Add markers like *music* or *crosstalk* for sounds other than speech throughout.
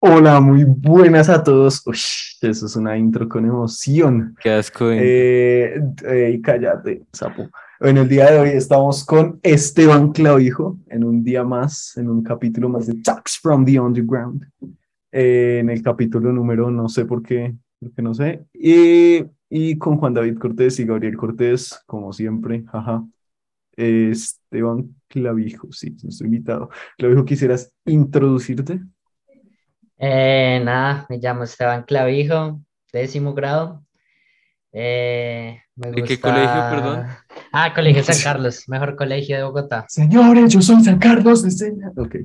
Hola, muy buenas a todos. Uy, eso es una intro con emoción. Qué asco. de- Eh, eh, cállate, sapo. En el día de hoy estamos con Esteban Clavijo en un día más, en un capítulo más de Talks from the Underground. Eh, en el capítulo número, no sé por qué, porque no sé. Y, y con Juan David Cortés y Gabriel Cortés, como siempre, jaja. Esteban Clavijo, sí, nuestro invitado. Clavijo, ¿quisieras introducirte? Eh, nada, me llamo Esteban Clavijo, décimo grado. Eh, me ¿De qué gusta- colegio, perdón? Ah, Colegio *laughs* San Carlos, mejor colegio de Bogotá. Señores, yo soy San Carlos de Seña. Ok.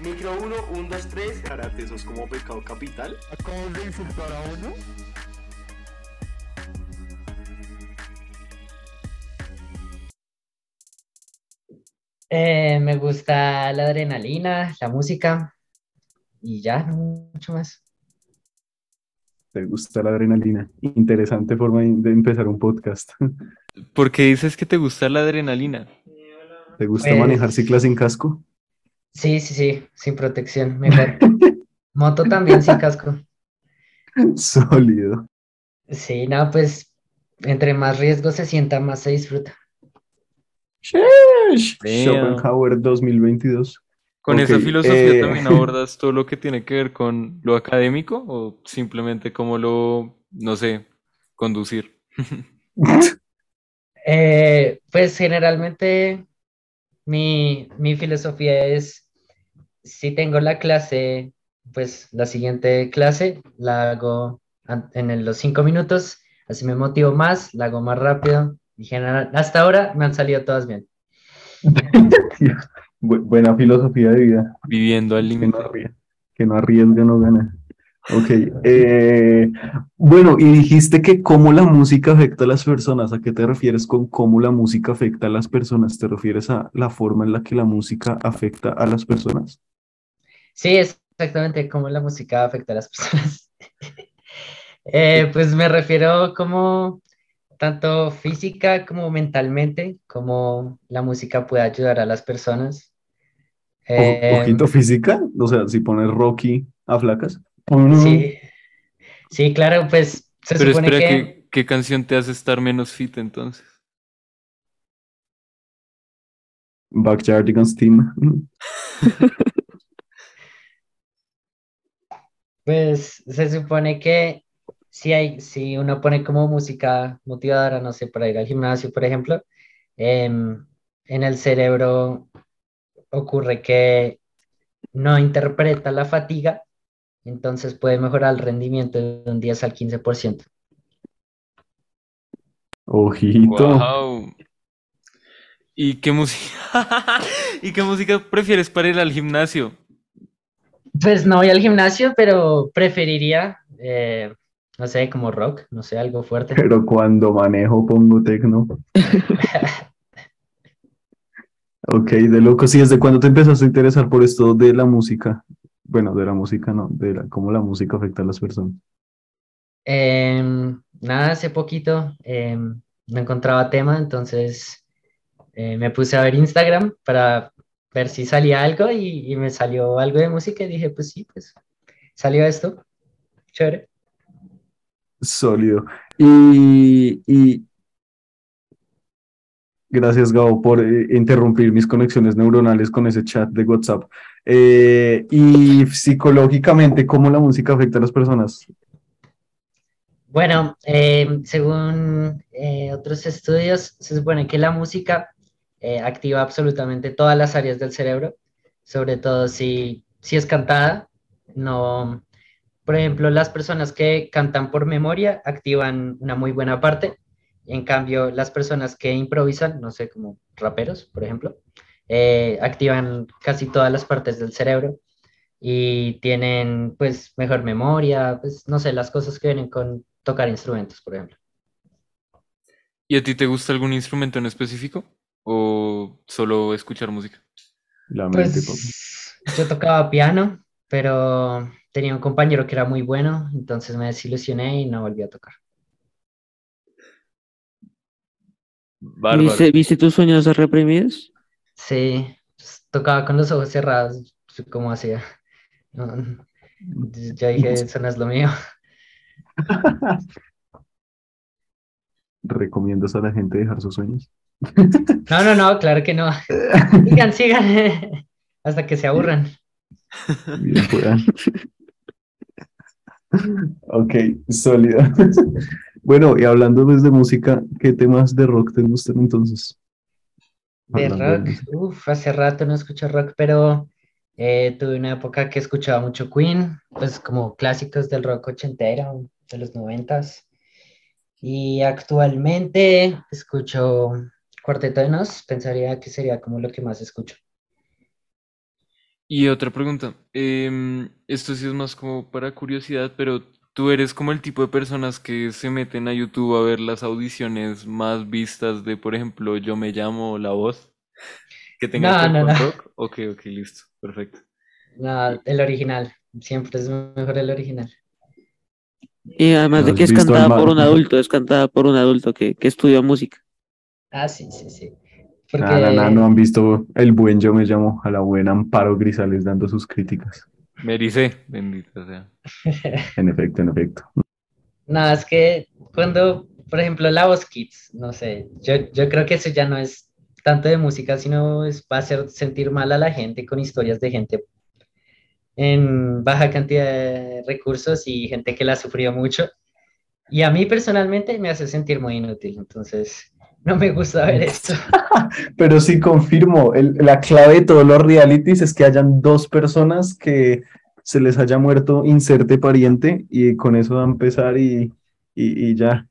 Micro 1, 1, 2, 3. Karate, eso es como pecado capital. Acabas de insultar a uno. Eh, me gusta la adrenalina, la música y ya, no mucho más. ¿Te gusta la adrenalina? Interesante forma de empezar un podcast. *laughs* ¿Por qué dices que te gusta la adrenalina? ¿Te gusta Pues- manejar cicla sin casco? Sí, sí, sí, sin protección, mejor. *laughs* Moto también sin casco. Sólido. Sí, no, pues entre más riesgo se sienta, más se disfruta. Schopenhauer 2022. ¿Con esa filosofía eh, también *laughs* abordas todo lo que tiene que ver con lo académico o simplemente como lo, no sé, conducir? *laughs* Eh, pues generalmente mi, mi filosofía es, si tengo la clase, pues la siguiente clase la hago en los cinco minutos, así me motivo más, la hago más rápido y general, hasta ahora me han salido todas bien. *laughs* Bu- buena filosofía de vida. Viviendo al Que no, límite. que no arriesga, no gana. Ok. eh, bueno, y dijiste que cómo la música afecta a las personas. ¿A qué te refieres con cómo la música afecta a las personas? ¿Te refieres a la forma en la que la música afecta a las personas? Sí, es exactamente cómo la música afecta a las personas. *laughs* Eh, pues me refiero como tanto física como mentalmente, como la música puede ayudar a las personas. O- Eh, Ojito física, o sea, si pones Rocky a flacas. sí, sí, claro, pues se Pero supone espera, que ¿qué, qué canción te hace estar menos fit entonces? Backyardigans *laughs* Team. Pues se supone que si hay, si uno pone como música motivadora, no sé, para ir al gimnasio, por ejemplo, em, en el cerebro ocurre que no interpreta la fatiga, entonces puede mejorar el rendimiento de un 10 al 15%. Ojito. Wow. ¿Y qué música? *laughs* ¿Y qué música prefieres para ir al gimnasio? Pues no voy al gimnasio, pero preferiría, eh, no sé, como rock, no sé, algo fuerte. Pero cuando manejo pongo tecno. *laughs* Ok, de loco. Sí, ¿desde cuándo te empezaste a interesar por esto de la música? Bueno, de la música no, de la- cómo la música afecta a las personas. Em, nada, hace poquito em, no encontraba tema, entonces eh, me puse a ver Instagram para ver si salía algo y, y me salió algo de música y dije, pues sí, pues salió esto. Chévere. Sólido. Y, gracias, Gabo, por eh, interrumpir mis conexiones neuronales con ese chat de WhatsApp. Eh, y psicológicamente, ¿cómo la música afecta a las personas? Bueno, em, según eh, otros estudios, se supone que la música activa absolutamente todas las áreas del cerebro, sobre todo si, si es cantada. No, por ejemplo, las personas que cantan por memoria activan una muy buena parte. En cambio, las personas que improvisan, no sé, como raperos, por ejemplo, eh, activan casi todas las partes del cerebro y tienen pues mejor memoria, pues no sé, las cosas que vienen con tocar instrumentos, por ejemplo. ¿Y a ti te gusta algún instrumento en específico? ¿O solo escuchar música? La mente. Pues yo tocaba piano, pero tenía un compañero que era muy bueno, entonces me desilusioné y no volví a tocar. ¿Viste, ¿Viste tus sueños reprimidos? Sí, tocaba con los ojos cerrados, como hacía. No, ya dije, *laughs* eso no es lo mío. ¿Recomiendas a la gente dejar sus sueños? No, no, no, claro que no. *laughs* Sigan, sigan, *laughs* hasta que se aburran. Bien. Ok, sólido. *laughs* Bueno, y hablando pues de música, ¿qué temas de rock te gustan entonces? De Hablando rock, uff, hace rato no escucho rock, pero eh, tuve una época que escuchaba mucho Queen, pues como clásicos del rock ochentero, de los noventas. Y actualmente escucho Cuarteto de Nos, pensaría que sería como lo que más escucho. Y otra pregunta, em, esto sí es más como para curiosidad, pero tú eres como el tipo de personas que se meten a YouTube a ver las audiciones más vistas de, por ejemplo, Yo me llamo La Voz, que tengas que No, ver no, con no. rock. Ok, ok, listo, perfecto. No, el original, siempre es mejor el original. Y además de ¿Has que es cantada por un adulto, es cantada por un adulto que, que estudia música. Ah, sí, sí, sí. Porque no han visto el buen Yo me llamo a la buena Amparo Grisales dando sus críticas. Me ericé, bendita sea. *laughs* En efecto, en efecto. No, es que cuando, por ejemplo, La Voz Kids, no sé, yo, yo creo que eso ya no es tanto de música, sino es, va a hacer sentir mal a la gente con historias de gente en baja cantidad de recursos y gente que la sufrió mucho. Y a mí personalmente me hace sentir muy inútil, entonces no me gusta ver esto. *laughs* Pero sí confirmo, el- la clave de todos los realities es que hayan dos personas que se les haya muerto inserte pariente y con eso va a empezar y, y, y ya.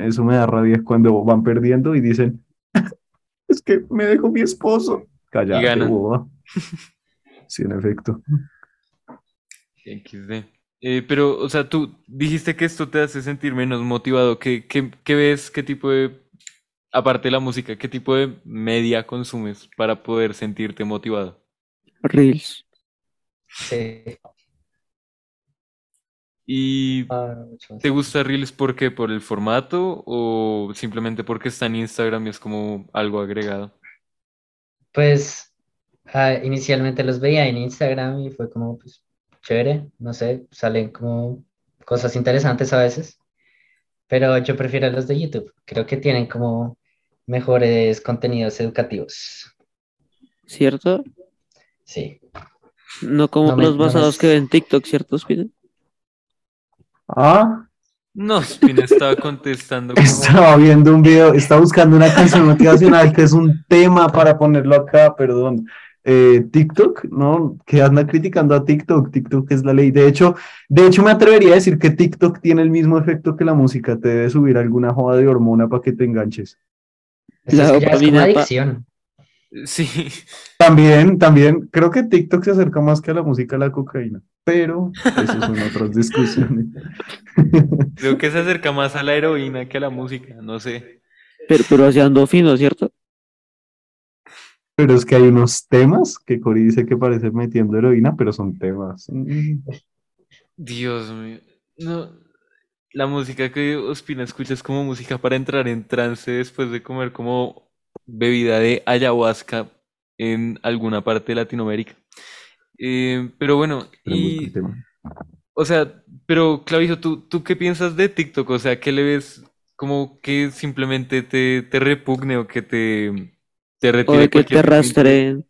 Eso me da rabia cuando van perdiendo y dicen, *laughs* es que me dejó mi esposo. Cállate, ganan. boba. Sí, en efecto. XD. Eh, pero, o sea, tú dijiste que esto te hace sentir menos motivado. ¿Qué, qué, qué ves? ¿Qué tipo de, aparte de la música, qué tipo de media consumes para poder sentirte motivado? Reels. Sí, ¿Y ah, te gusta Reels por qué? ¿Por el formato o simplemente porque está en Instagram y es como algo agregado? Pues ah, inicialmente los veía en Instagram y fue como, pues, chévere, no sé, salen como cosas interesantes a veces, pero yo prefiero los de YouTube, creo que tienen como mejores contenidos educativos. ¿Cierto? Sí, No como No me- los no me- basados que ven TikTok, ¿cierto, Spina? Ah, No, Spina estaba contestando como... estaba viendo un video, estaba buscando una canción motivacional que es un tema para ponerlo acá, perdón. Eh, TikTok, ¿no? Que anda criticando a TikTok, TikTok es la ley. De hecho, de hecho me atrevería a decir que TikTok tiene el mismo efecto que la música, te debe subir alguna joda de hormona para que te enganches. La es que ya es como adicción. Sí, También, también, creo que TikTok se acerca más que a la música a la cocaína, pero eso son otras *laughs* discusiones. creo que se acerca más a la heroína que a la música, no sé. Pero, pero así ando fino, ¿cierto? Pero es que hay unos temas que Cori dice que parece metiendo heroína, pero son temas. Dios mío. No, la música que Ospina escucha es como música para entrar en trance después de comer como bebida de ayahuasca en alguna parte de Latinoamérica. Eh, pero bueno, Tenemos y, el tema. o sea, pero Clavijo, ¿tú, ¿tú qué piensas de TikTok? O sea, ¿qué le ves como que simplemente te, te repugne o que te, te O retire de que te cualquier tipo de interés? rastreen.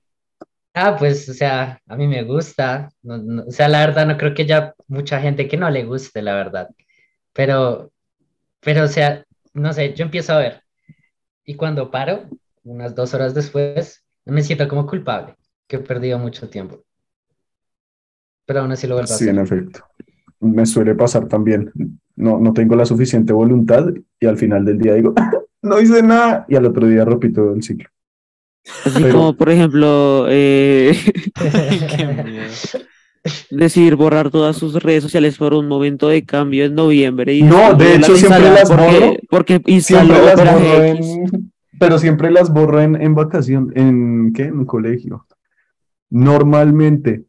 Ah, pues, o sea, a mí me gusta. no- no- o sea, la verdad, no creo que haya mucha gente que no le guste, la verdad. Pero, pero, o sea, no sé, yo empiezo a ver. Y cuando paro, unas dos horas después, me siento como culpable, que he perdido mucho tiempo. Pero aún así lo vuelvo a Sí, en hacer. efecto. Me suele pasar también. No, no tengo la suficiente voluntad y al final del día digo, *laughs* no hice nada y al otro día repito el ciclo. Así Pero- como, por ejemplo, eh. *laughs* *laughs* decidir borrar todas sus redes sociales por un momento de cambio en noviembre. Y No, de hecho, siempre las porque, borro. porque instaló Siempre las borro en, pero siempre las borro en, en vacación, en ¿qué? En colegio. Normalmente,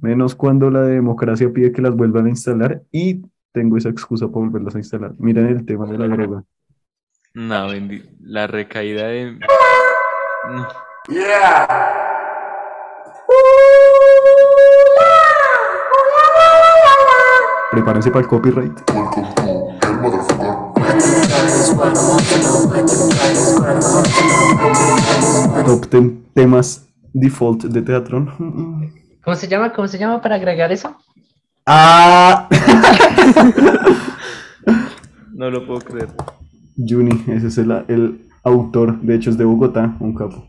menos cuando la democracia pide que las vuelvan a instalar y tengo esa excusa para volverlas a instalar. Miren el tema de la droga. No, la recaída de... No. Prepárense para el copyright. Top 10 temas default de Teatrón. ¿Cómo se llama? ¿Cómo se llama para agregar eso? ¡Ah! *laughs* No lo puedo creer. Juni, ese es el, el autor, de hecho es de Bogotá, un capo.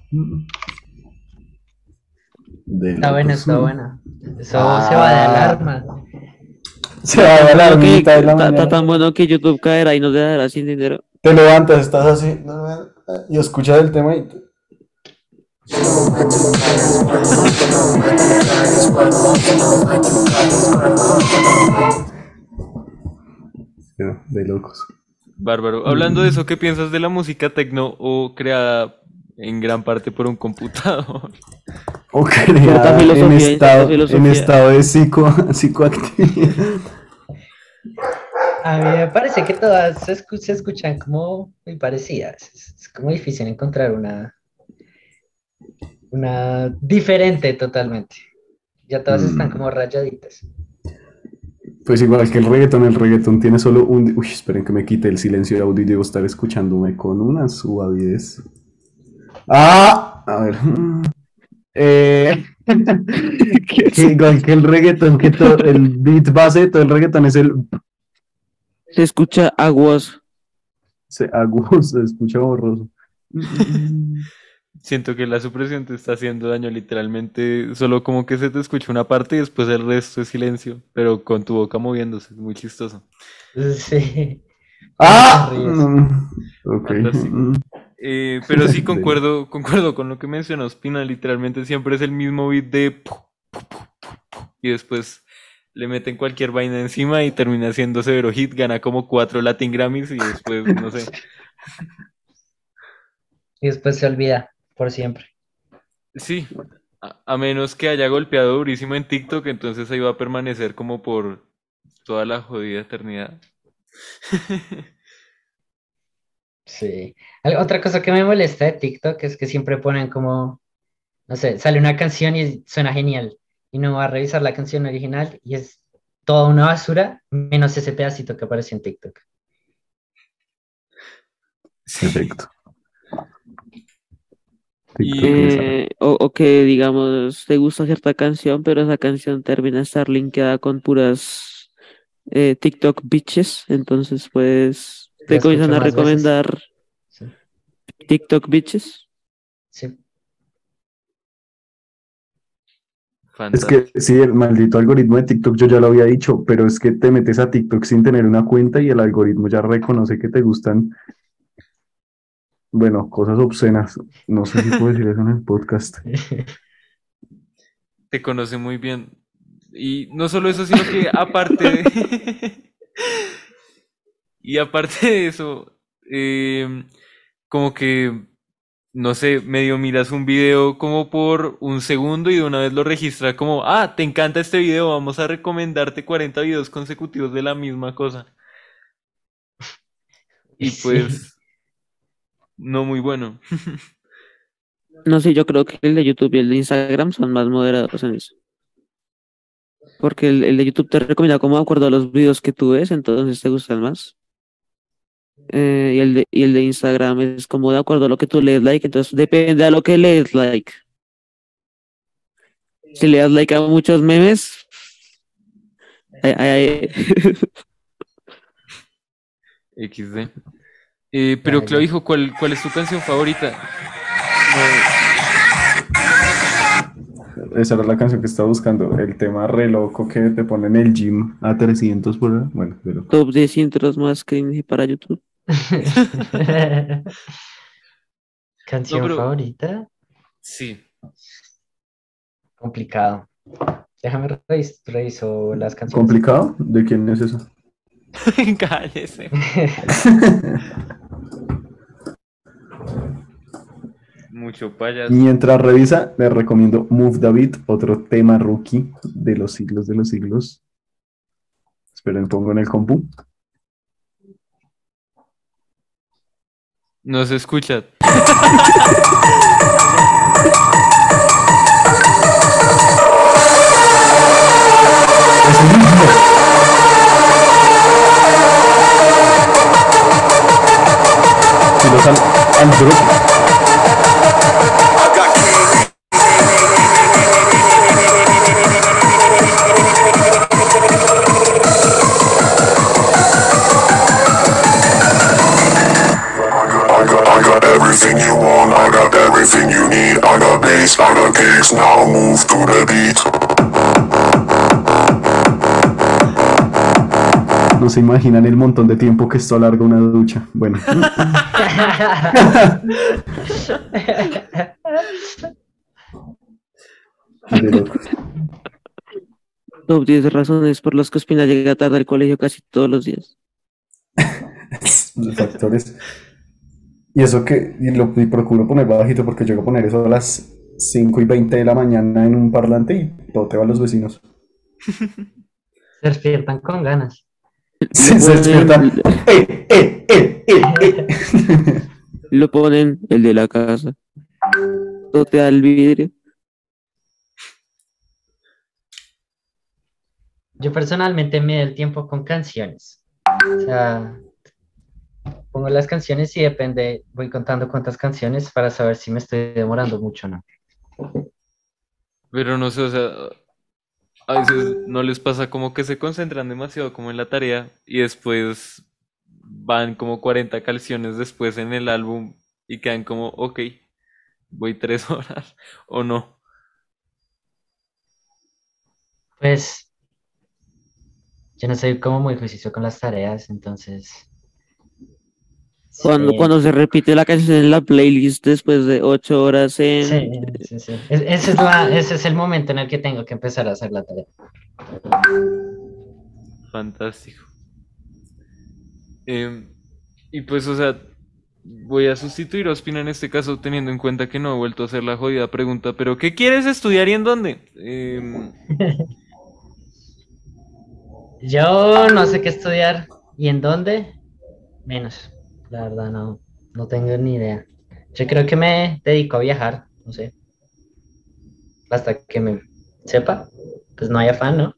De Está buena, está buena. Eso Ah. se va de alarma. *laughs* Se va a dar la que- mitad de la mañana. tan bueno que YouTube caerá y nos dejará sin dinero. Te levantas, estás así y escuchas el tema y... te- De locos. Bárbaro. Hablando de eso, ¿qué piensas de la música tecno o creada en gran parte por un computador? O creada en estado, en estado de psico, psicoactividad. A mí me parece que todas se, escu- se escuchan como muy parecidas. Es, es como difícil encontrar una, una diferente totalmente. Ya todas están Mm. como rayaditas. Pues igual que el reggaetón, el reggaetón tiene solo un... Uy, esperen que me quite el silencio de audio y debo estar escuchándome con una suavidez. ¡Ah! A ver. *laughs* Eh, *laughs* que que el reggaetón, que todo, el beat base de todo el reggaetón es el... Se escucha aguas. Se, agudo, se escucha borroso. Siento que la supresión te está haciendo daño literalmente, solo como que se te escucha una parte y después el resto es silencio, pero con tu boca moviéndose, es muy chistoso. Sí. ¡Ah! Te ríes. Eh, pero *laughs* sí concuerdo, concuerdo con lo que menciona Ospina, literalmente siempre es el mismo beat de y después le meten cualquier vaina encima y termina siendo severo hit, gana como cuatro Latin Grammys y después, no sé. *laughs* Y después se olvida por siempre. Sí, a, a menos que haya golpeado durísimo en TikTok, entonces ahí va a permanecer como por toda la jodida eternidad. *laughs* Sí. Otra cosa que me molesta de TikTok es que siempre ponen como, no sé, sale una canción y suena genial. Y no va a revisar la canción original y es toda una basura, menos ese pedacito que apareció en TikTok. Perfecto. Y- sabe. Eh, o, o que digamos, te gusta cierta canción, pero esa canción termina de estar linkeada con puras eh, TikTok bitches. Entonces, pues, te comienzan a recomendar Sí. TikTok bitches. Sí. Es que sí, el maldito algoritmo de TikTok, yo ya lo había dicho, pero es que te metes a TikTok sin tener una cuenta y el algoritmo ya reconoce que te gustan, bueno, cosas obscenas. No sé si puedo decir eso en el podcast. *laughs* Te conoce muy bien. Y no solo eso, sino que aparte de... *laughs* Y aparte de eso, eh, como que, no sé, medio miras un video como por un segundo y de una vez lo registra como, ah, te encanta este video, vamos a recomendarte 40 videos consecutivos de la misma cosa. *laughs* Y Sí. pues, no muy bueno. *laughs* No sé, yo creo que el de YouTube y el de Instagram son más moderados en eso. Porque el, el de YouTube te recomienda como de acuerdo a los videos que tú ves, entonces te gustan más. Eh, y, el de, y el de Instagram es como de acuerdo a lo que tú lees like, entonces depende a lo que lees like. Si le das like a muchos memes, ay, ay, ay, *laughs* XD. Eh, pero. Claudio, ¿cuál, cuál es tu canción favorita? Esa era la canción que estaba buscando, el tema re loco que te pone en el gym a 300 por hora. Bueno, pero top 10 intros más cringe para YouTube. *laughs* ¿Canción No, pero- favorita? Sí. Complicado. Déjame revis- reviso las canciones. complicado. ¿De quién es eso? *laughs* Cállese. *laughs* Mucho payaso. Mientras revisa, le recomiendo Move David, otro tema rookie de los siglos de los siglos. Esperen, pongo en el compu. No se escucha. Si los han, han No se imaginan el montón de tiempo que esto alarga una ducha. Bueno. *laughs* Top 10 razones por las que Ospina llega tarde al colegio casi todos los días. *laughs* los factores. Y eso que y lo y procuro poner bajito porque llego a poner eso a las 5 y 20 de la mañana en un parlante y todo te va a los vecinos. *laughs* Se despiertan con ganas. *laughs* Se, se despiertan. ¡Eh, eh, eh, eh, eh! *laughs* Lo ponen el de la casa. Totea el vidrio. Yo personalmente me doy el tiempo con canciones. O sea, pongo las canciones y depende, voy contando cuántas canciones para saber si me estoy demorando mucho o no. Pero no sé, o sea, a veces no les pasa como que se concentran demasiado como en la tarea y después van como 40 canciones después en el álbum y quedan como, ok, voy tres *laughs* horas o no. Pues yo no soy como muy juicioso con las tareas, entonces... Cuando, sí, cuando se repite la canción en la playlist después de 8 horas en... sí, sí, sí. Es- ese, es la- ese es el momento en el que tengo que empezar a hacer la tarea. Fantástico. Em, y pues, o sea, voy a sustituir a Ospina en este caso teniendo en cuenta que no he vuelto a hacer la jodida pregunta, pero ¿qué quieres estudiar y en dónde? Em, *laughs* Yo no sé qué estudiar y en dónde, menos. La verdad no, no tengo ni idea. Yo creo que me dedico a viajar, no sé. Hasta que me sepa, pues no hay afán, ¿no?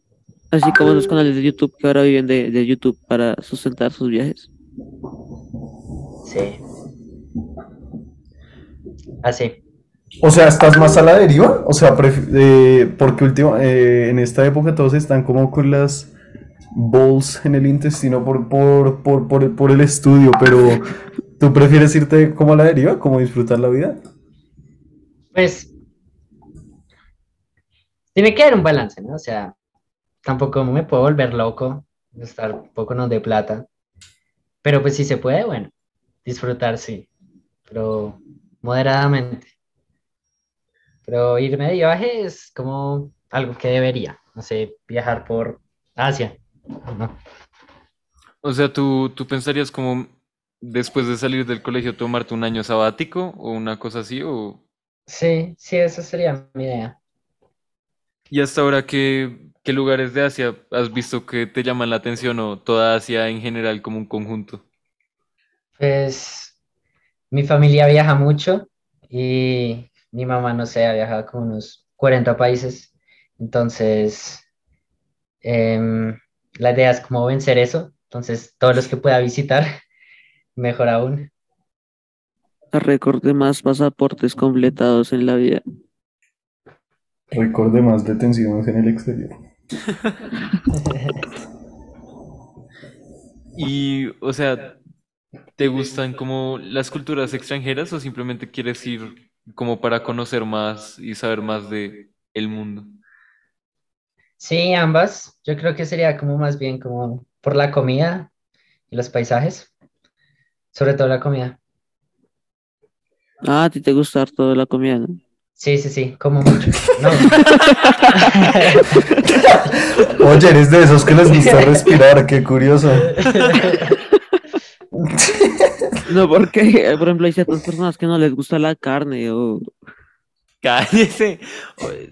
Así como los canales de YouTube que ahora viven de, de YouTube para sustentar sus viajes. Sí. Así. O sea, ¿estás más a la deriva? O sea, pref- eh, porque último, eh, en esta época todos están como con las balls en el intestino por, por, por, por, por el estudio, pero ¿tú prefieres irte como a la deriva, como disfrutar la vida? Pues tiene que haber un balance, ¿no? O sea, tampoco me puedo volver loco, estar un poco no de plata. Pero pues si se puede, bueno, disfrutar sí, pero moderadamente. Pero irme de viaje es como algo que debería, no sé, viajar por Asia. O sea, ¿tú, tú pensarías como después de salir del colegio tomarte un año sabático o una cosa así? O... Sí, sí, esa sería mi idea. ¿Y hasta ahora qué, qué lugares de Asia has visto que te llaman la atención o toda Asia en general como un conjunto? Pues mi familia viaja mucho y mi mamá, no sé, ha viajado como unos 40 países. Entonces, em, la idea es como vencer eso. Entonces, todos los que pueda visitar, *laughs* mejor aún. Récord de más pasaportes completados en la vida. Récord de más detenciones en el exterior. *laughs* Y, o sea, ¿te gustan como las culturas extranjeras o simplemente quieres ir como para conocer más y saber más de el mundo? Sí, ambas. Yo creo que sería como más bien como por la comida y los paisajes. Sobre todo la comida. Ah, a ti te gusta toda la comida, ¿no? Sí, sí, sí, como mucho. No. *laughs* Oye, eres de esos que les gusta respirar, qué curioso. *laughs* No, porque, por ejemplo, hay ciertas personas que no les gusta la carne o... Cállese.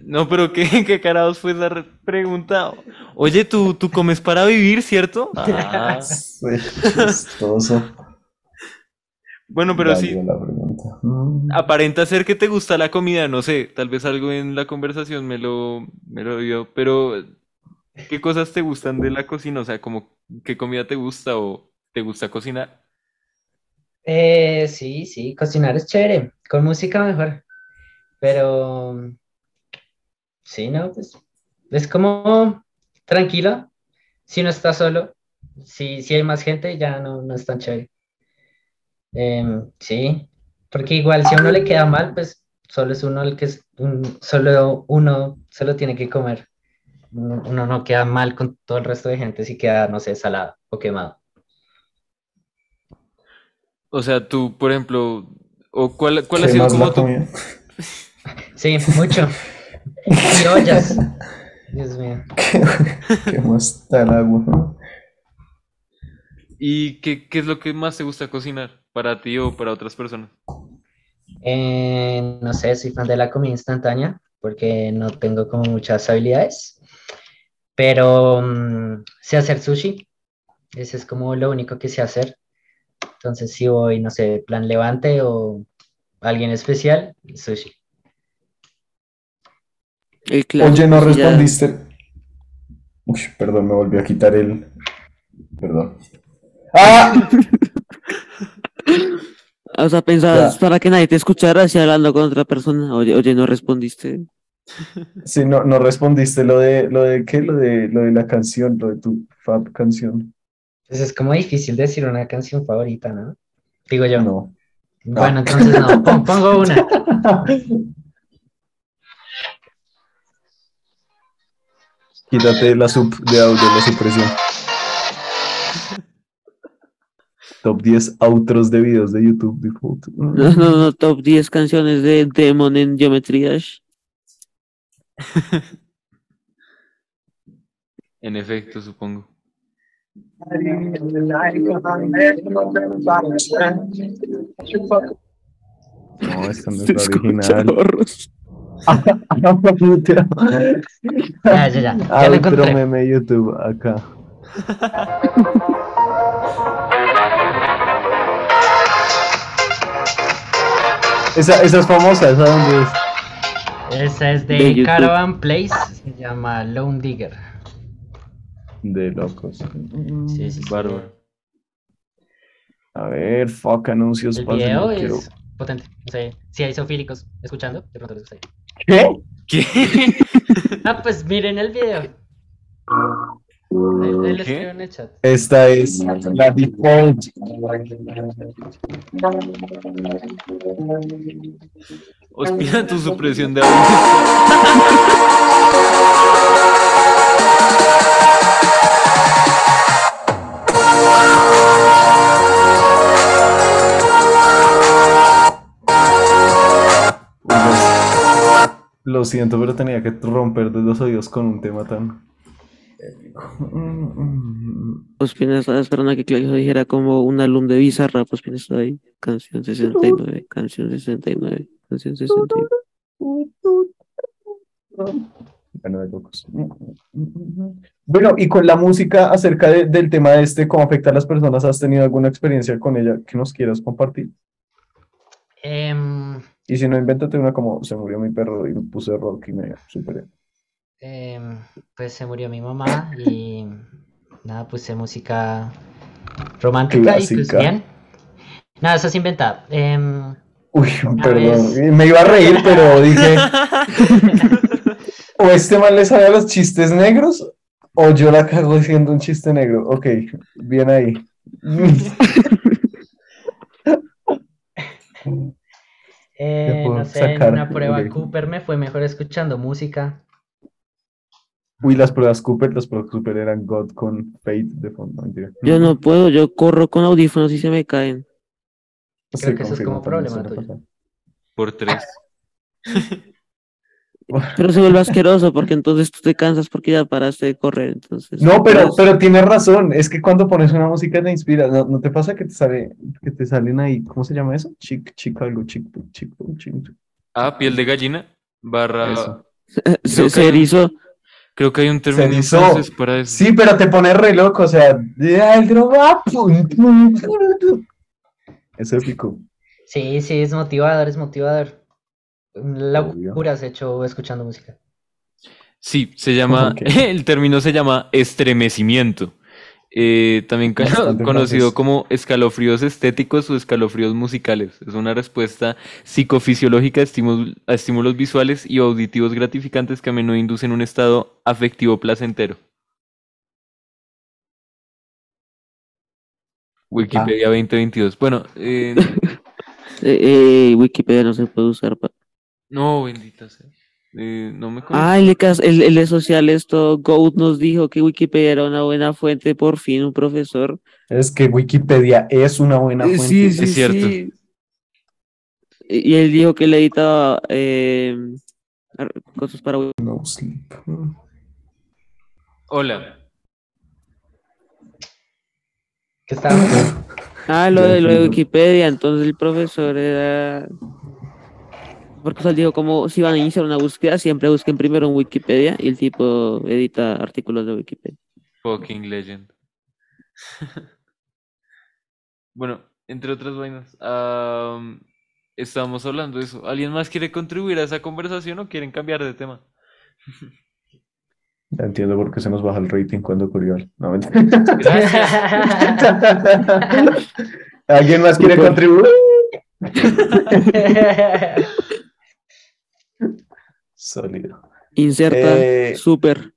No, pero ¿qué, *laughs* qué carajos fue re- pregunta? Oye, ¿tú, tú comes para vivir, ¿cierto? Ah, Sí, chistoso. bueno, pero sí, la. Mm. aparenta ser que te gusta la comida, no sé, tal vez algo en la conversación me lo, me lo dio, pero ¿qué cosas te gustan de la cocina? O sea, como, ¿qué comida te gusta o te gusta cocinar? Eh, sí, sí, cocinar es chévere, con música mejor. Pero sí, no, pues es como tranquilo. Si no está solo, si, si hay más gente, ya no, no es tan chévere. Em, sí, porque igual si a uno le queda mal, pues solo es uno el que es un- solo uno se lo tiene que comer. Uno, uno no queda mal con todo el resto de gente si queda, no sé, salado o quemado. O sea, tú, por ejemplo, o cuál, cuál ha ¿Qué sido como tu? *laughs* Sí, mucho. Y ollas. Dios mío. ¿Qué más está el agua? y qué, qué es lo que más te gusta cocinar para ti o para otras personas? Eh, no sé, soy fan de la comida instantánea porque no tengo como muchas habilidades, pero mm, sé hacer sushi. Ese es como lo único que sé hacer. Entonces, si voy, no sé, plan levante o alguien especial, sushi. Oye, no ya- respondiste. Uy, perdón, me volví a quitar el. Perdón. ¡Ah! *laughs* O sea, pensabas Ya. para que nadie te escuchara así hablando con otra persona. Oye, oye, no respondiste. Sí, no, no respondiste lo de lo de qué, lo de lo de la canción, lo de tu fab canción. Entonces, es como difícil decir una canción favorita, ¿no? Digo yo. No. Bueno, entonces no, pon- pongo una. *laughs* Quítate la sub de audio, la supresión. Top 10 outros de videos de YouTube default. No, no, no, top 10 canciones de Demon en Geometry Dash. En efecto, supongo. No, esta no es la original. Ya, ya, ya. *laughs* Ya lo Outro encontré. meme YouTube acá. Esa, esa es famosa, ¿esa dónde es? Esa es De. Caravan Place, se llama Lone Digger. De locos. Sí, sí, sí. Bárbaro. A ver, fuck anuncios. El video es quiero- potente. No sé, si hay zoofílicos escuchando, de pronto les gusta. ¿Qué? ¿Qué? *laughs* Ah, pues miren el video. Escribo en el chat. Esta es la default. Ospina tu supresión de audio. *laughs* Lo siento, pero tenía que romper de los oídos con un tema tan. Ospina estaba esperando a que Claudio dijera como un álbum de Bizarra. Ospina está ahí. Canción 69, canción 69, canción 69. Bueno, de locos. Bueno, y con la música acerca de- del tema de este, cómo afecta a las personas, ¿has tenido alguna experiencia con ella que nos quieras compartir? Em, Y si no, invéntate una como se murió mi perro y puse rock y me superé. em, pues se murió mi mamá y *laughs* nada, puse música romántica y pues bien. Nada, eso es inventado. Em, Uy, perdón, vez- me iba a reír, pero dije, *laughs* o este man le sabe a los chistes negros, o yo la cago diciendo un chiste negro. Ok, bien ahí. *laughs* eh, no sé, en una prueba de- Cooper me fue mejor escuchando música. Uy, las pruebas Cooper, las pruebas Cooper eran God con Fate de fondo. mentira. Yo no puedo, yo corro con audífonos y se me caen. Creo que eso es como problema tuyo. Por tres. *laughs* *laughs* Pero se vuelve asqueroso porque entonces tú te cansas porque ya paraste de correr. Entonces, No, pero, pues, pero tienes razón, es que cuando pones una música te inspira, ¿no, no te pasa que te sale, que te salen ahí, ¿cómo se llama eso? Chic, chic algo, chic, chic, chic. Ah, piel de gallina. Barra. Eso. *laughs* se, creo se que- erizó. Creo que hay un término entonces para eso. Sí, pero te pone re loco, o sea, el droga, *laughs* es épico. Sí, sí, es motivador, es motivador. La Obvio. locura has hecho escuchando música. Sí, se llama, *laughs* *laughs* el término se llama estremecimiento. eh, también *laughs* Bastante conocido como escalofríos estéticos o escalofríos musicales. Es una respuesta psicofisiológica a estímulos, a estímulos visuales y auditivos gratificantes que a menudo inducen un estado afectivo placentero. Wikipedia 2022. Bueno, eh, Eh, eh, Wikipedia no se puede usar. pa- no, bendita sea. Eh, no me conozco. Ah, el el, el de social, esto, Goat nos dijo que Wikipedia era una buena fuente, por fin, un profesor. Es que Wikipedia es una buena Eh, fuente. sí, sí, Es cierto. sí. Y él dijo que le editaba eh, cosas para Wik- No sleep. Hola. ¿Qué está? Ah, lo de, lo de. Wikipedia, entonces el profesor era... Porque o sea, él dijo como si van a iniciar una búsqueda, siempre busquen primero en Wikipedia y el tipo edita artículos de Wikipedia. Fucking legend. *laughs* Bueno, entre otras vainas, am, estábamos hablando de eso. ¿Alguien más quiere contribuir a esa conversación o quieren cambiar de tema? Ya entiendo por qué se nos baja el rating cuando Curial. No. *laughs* ¿Alguien más quiere contribuir? *laughs* Sólido. Inserta, Eh, súper.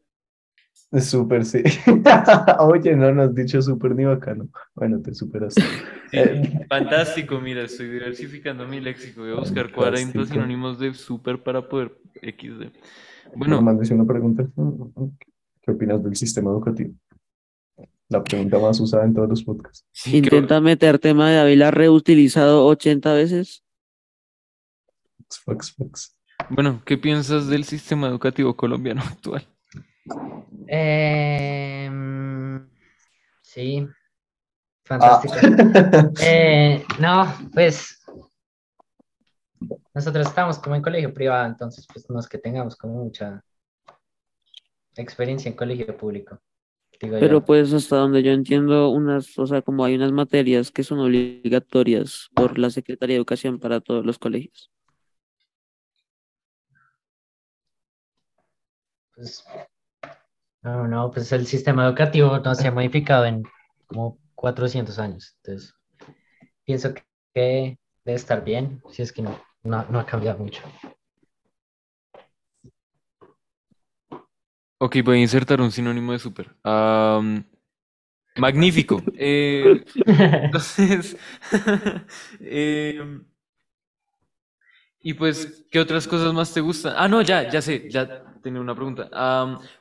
Súper, sí. *laughs* Oye, no nos has dicho súper ni bacano. Bueno, te superaste. *laughs* Sí, Eh, fantástico, mira, estoy diversificando mi léxico. Voy a buscar 40 Fantástico. sinónimos de super para poder XD. Bueno, mandes una pregunta. ¿Qué opinas del sistema educativo? La pregunta más usada en todos los podcasts. sí, creo- Intenta meter tema de Ávila reutilizado 80 veces. Fax, fax. Bueno, ¿qué piensas del sistema educativo colombiano *laughs* actual? Em, sí, Ah. fantástico. *laughs* Eh, no, pues nosotros estamos como en colegio privado, entonces pues no es que tengamos como mucha experiencia en colegio público, digo yo. Pero pues hasta donde yo entiendo, unas, o sea, como hay unas materias que son obligatorias por la Secretaría de Educación para todos los colegios. Pues, no, no, pues el sistema educativo no se ha modificado en como 400 años, entonces pienso que, debe estar bien, si es que no, no, no ha cambiado mucho. Ok, voy a insertar un sinónimo de super. Am, magnífico. *laughs* Eh, Entonces, *laughs* em, y pues, ¿qué otras cosas más te gustan? Ah, no, ya, ya sé, ya tenía una pregunta.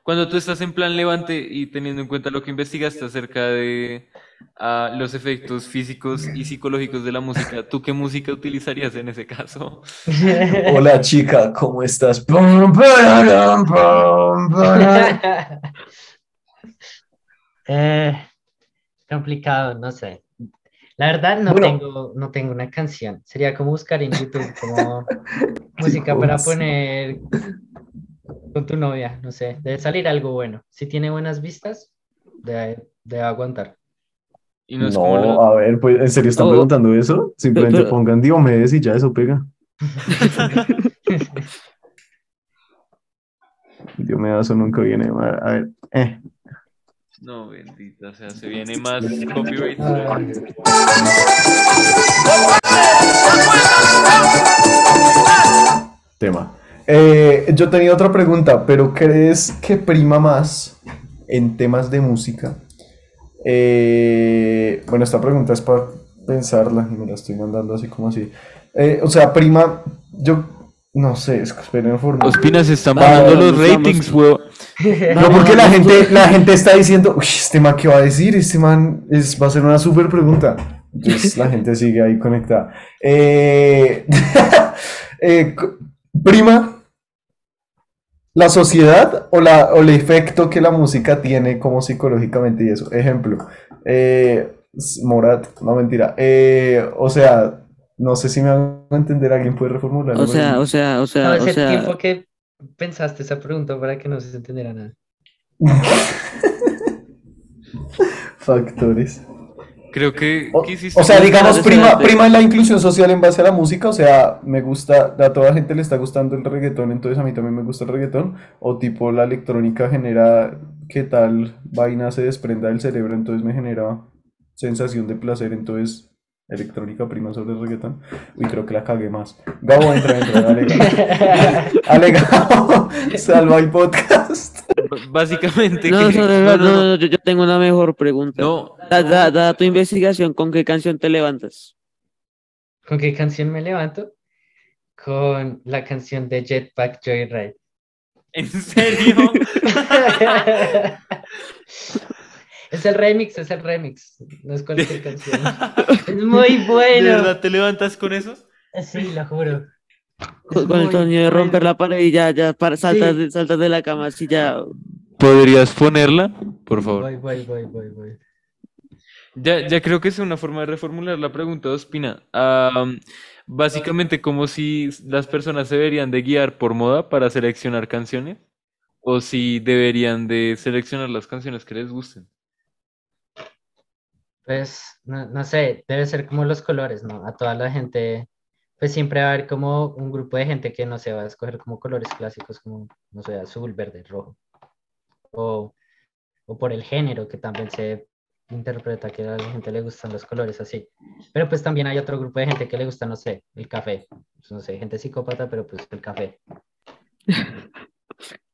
Cuando tú estás en plan levante y teniendo en cuenta lo que investigaste acerca de ah, los efectos físicos y psicológicos de la música, ¿tú qué música utilizarías en ese caso? *laughs* Hola chica, ¿cómo estás? *laughs* Eh, complicado, no sé. La verdad no Bueno. tengo, no tengo una canción. Sería como buscar en YouTube como *laughs* música para poner con tu novia, no sé. Debe salir algo bueno. Si tiene buenas vistas, debe, debe aguantar. Y no No, a ver, pues, ¿en serio están Oh. preguntando eso? Simplemente Pero- pongan Diomedes y ya eso pega. *laughs* Diomedes eso nunca viene mal. A ver, eh. No, bendita, o sea, se viene más copyright. Tema. Eh, yo tenía otra pregunta, pero ¿crees que prima más en temas de música? Eh, bueno, esta pregunta es para pensarla y me la estoy mandando así como así. Eh, o sea, prima, yo no sé, es que esperen forma. Ospina se están Ah, bajando los ratings, weón. *laughs* No, porque la gente, la gente está diciendo, uy, este man, ¿qué va a decir? Este man es, va a ser una súper pregunta. Entonces la *laughs* gente sigue ahí conectada. Eh, *laughs* eh, prima, la sociedad o, la, o el efecto que la música tiene como psicológicamente y eso. Ejemplo, eh, Morat, no mentira. Eh, o sea, no sé si me van a entender, alguien puede reformularlo. O sea, o sea, o sea, No, o sea, tiempo que pensaste esa pregunta para que no se entendiera nada. *laughs* Factores. Creo que O, sea, digamos, prima, prima la inclusión social en base a la música, o sea, me gusta, a toda la gente le está gustando el reggaetón, entonces a mí también me gusta el reggaetón, o tipo la electrónica genera que tal vaina se desprenda del cerebro, entonces me genera sensación de placer, entonces electrónica prima sobre el reggaetón. Uy, creo que la cagué más. Gabo, entra, entra, dale. Dale, Gabo, salva el podcast. Básicamente No, que... no, no, no, no, yo, yo tengo una mejor pregunta. no, Da, da- da tu investigación, ¿con qué canción te levantas? ¿Con qué canción me levanto? Con la canción de Jetpack Joyride. ¿en serio? *laughs* *laughs* Es el remix, es el remix. No es cualquier canción. *laughs* Es muy ¿De bueno. verdad te levantas con eso? Sí, lo juro. Con, Es con el sonido de romper la pared y ya, ya para, saltas, Sí. de, saltas de la cama así ya. ¿Podrías ponerla? Por favor. Voy, voy, voy, voy, voy. Ya, ya creo que es una forma de reformular la pregunta, Ospina. Am, básicamente como si las personas se deberían de guiar por moda para seleccionar canciones o si deberían de seleccionar las canciones que les gusten. Pues, no, no sé, debe ser como los colores, ¿no? A toda la gente, pues siempre va a haber como un grupo de gente que no se va a escoger como colores clásicos, como, no sé, azul, verde, rojo. O, o por el género, que también se interpreta que a la gente le gustan los colores así. Pero pues también hay otro grupo de gente que le gusta, no sé, el café. Pues, no sé, gente psicópata, pero pues el café. *laughs*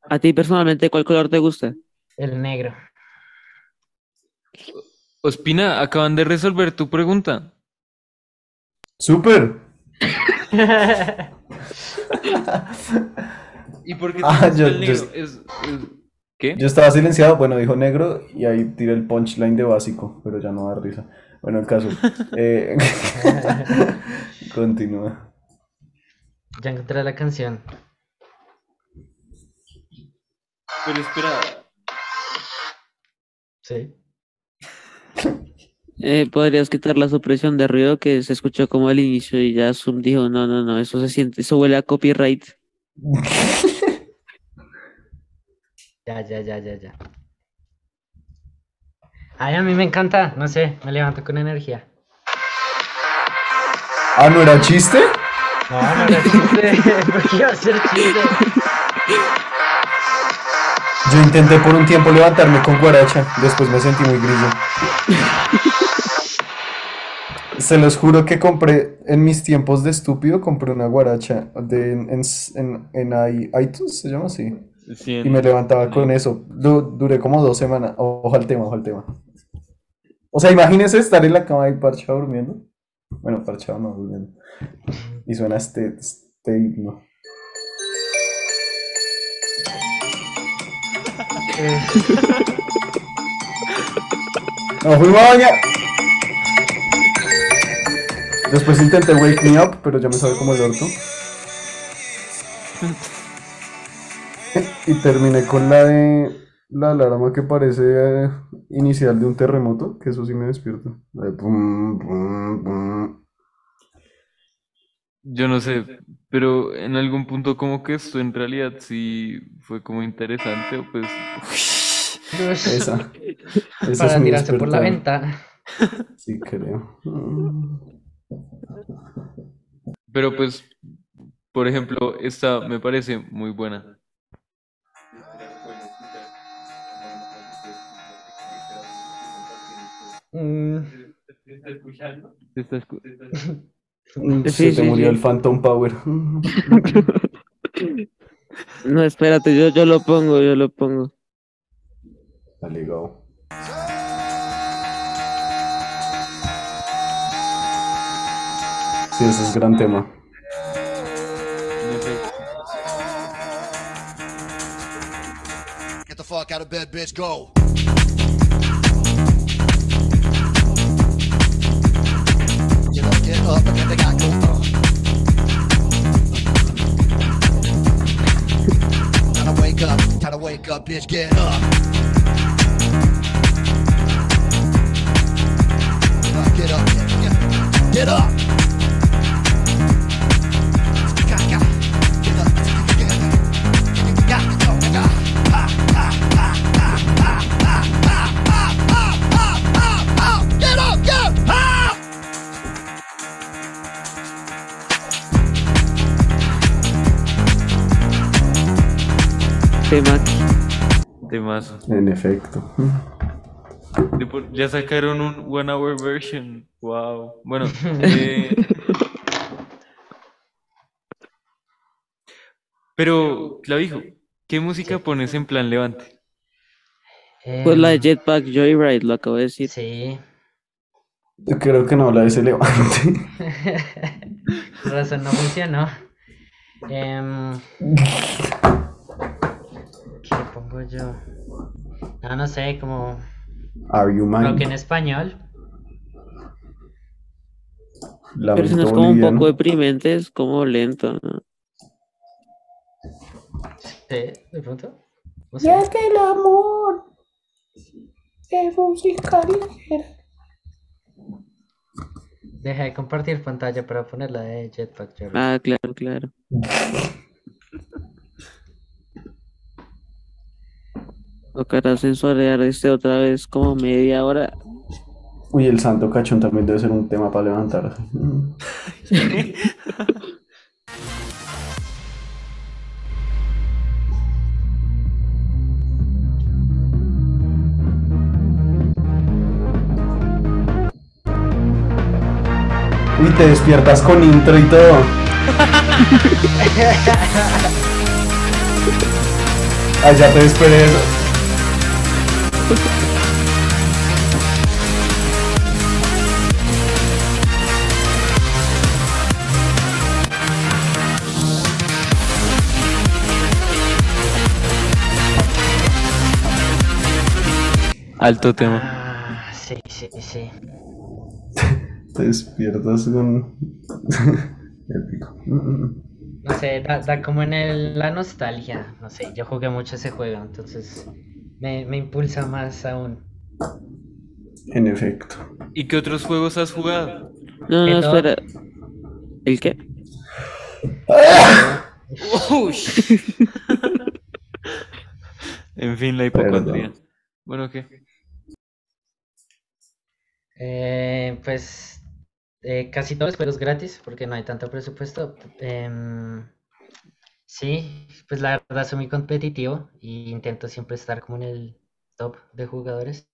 ¿A ti personalmente cuál color te gusta? El negro. Ospina, acaban de resolver tu pregunta. Súper. ¿Y por qué Ah, te gusta yo- el yo- negro? Es- es- ¿Qué? Yo estaba silenciado, bueno, dijo negro y ahí tiré el punchline de básico, pero ya no da risa. Bueno, el caso. eh, *laughs* continúa. Ya encontré la canción. Pero espera, Sí. Eh, ¿podrías quitar la supresión de ruido que se escuchó como al inicio y ya Zoom dijo, no, no, no, eso se siente, eso huele a copyright? *laughs* Ya, ya, ya, ya, ya. Ay, a mí me encanta, no sé, me levanto con energía. Ah, ¿no era chiste? No, no era chiste, *laughs* ¿por qué iba a ser chiste? Yo intenté por un tiempo levantarme con guaracha, después me sentí muy grillo. *laughs* Se los juro que compré en mis tiempos de estúpido, compré una guaracha de, en, en, en, iTunes, se llama así. sí, Y me levantaba con eso. Du- duré como dos semanas. Ojo al tema, ojo al tema. O sea, imagínense estar en la cama y parchado durmiendo. Bueno, parchado no, durmiendo. Y suena este, este himno. Eh, ¡No fui a bañar! Después intenté Wake Me Up, pero ya me sabe como el orto. Y terminé con la de la alarma que parece eh, inicial de un terremoto, que eso sí me despierta. La de pum, pum, pum. Yo no sé, pero en algún punto como que esto en realidad sí fue como interesante, o pues Esa. *laughs* Esa es Para tirarse por la ventana. Sí, creo. Mm. Pero pues, por ejemplo, esta me parece muy buena. Mm, ¿Se está escu- Mm, Sí, Se te sí, murió sí. el Phantom Power. *laughs* No, espérate, yo, yo lo pongo, yo lo pongo. Dale, go. Sí, ese es gran tema. Get the fuck out of bed, bitch. Go. Get up, go. Gotta wake up, gotta wake up, bitch. Get up. Get up, get up, get up. Tema. Temazo. En efecto. Ya sacaron un one hour version. Wow. Bueno, *laughs* eh, pero, Clavijo, ¿qué música pones en plan levante? Pues la de Em, Jetpack Joyride, lo acabo de decir. Sí. Yo creo que no habla de ese levante. *laughs* Por razón no funcionó. Em, *laughs* ¿Qué pongo yo? No, no sé, como Are you rock en mine? español. Pero si no es como un poco deprimente, es como lento, ¿no? Sí, de pronto. No sé. que el amor es música ligera. Deja de compartir pantalla para poner la de Jetpack Joyride. Ah, claro, claro. *laughs* Tocará censurar este otra vez como media hora. Uy, el santo cachón también debe ser un tema para levantarse. *laughs* Mm. Uy, te despiertas con intro y todo. *laughs* Ya te esperé eso. Alto tema. Ah, sí, sí, sí. Te despiertas con. *laughs* Épico. No sé, da, da como en el- la nostalgia. No sé, yo jugué mucho ese juego, entonces me, me impulsa más aún. En efecto. ¿Y qué otros juegos has jugado? No, no, espera. ¿El qué? *laughs* En fin, la hipocondría. Bueno, ¿qué? Eh, pues eh, casi todos los juegos gratis porque no hay tanto presupuesto. Em, sí, pues la verdad soy muy competitivo y intento siempre estar como en el top de jugadores.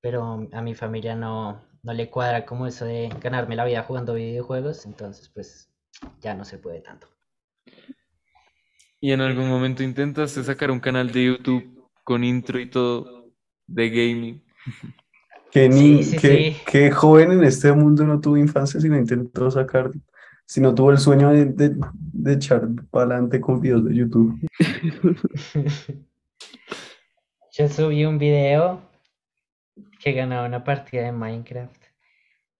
Pero a mi familia no, no le cuadra como eso de ganarme la vida jugando videojuegos, entonces pues ya no se puede tanto. ¿Y en algún momento intentaste sacar un canal de YouTube con intro y todo de gaming? ¿Qué, ni, Sí, sí, qué, sí. qué joven en este mundo no tuvo infancia si no intentó sacar, si no tuvo el sueño de, de, de echar para adelante con videos de YouTube? *laughs* Yo subí un video que ganaba una partida de Minecraft.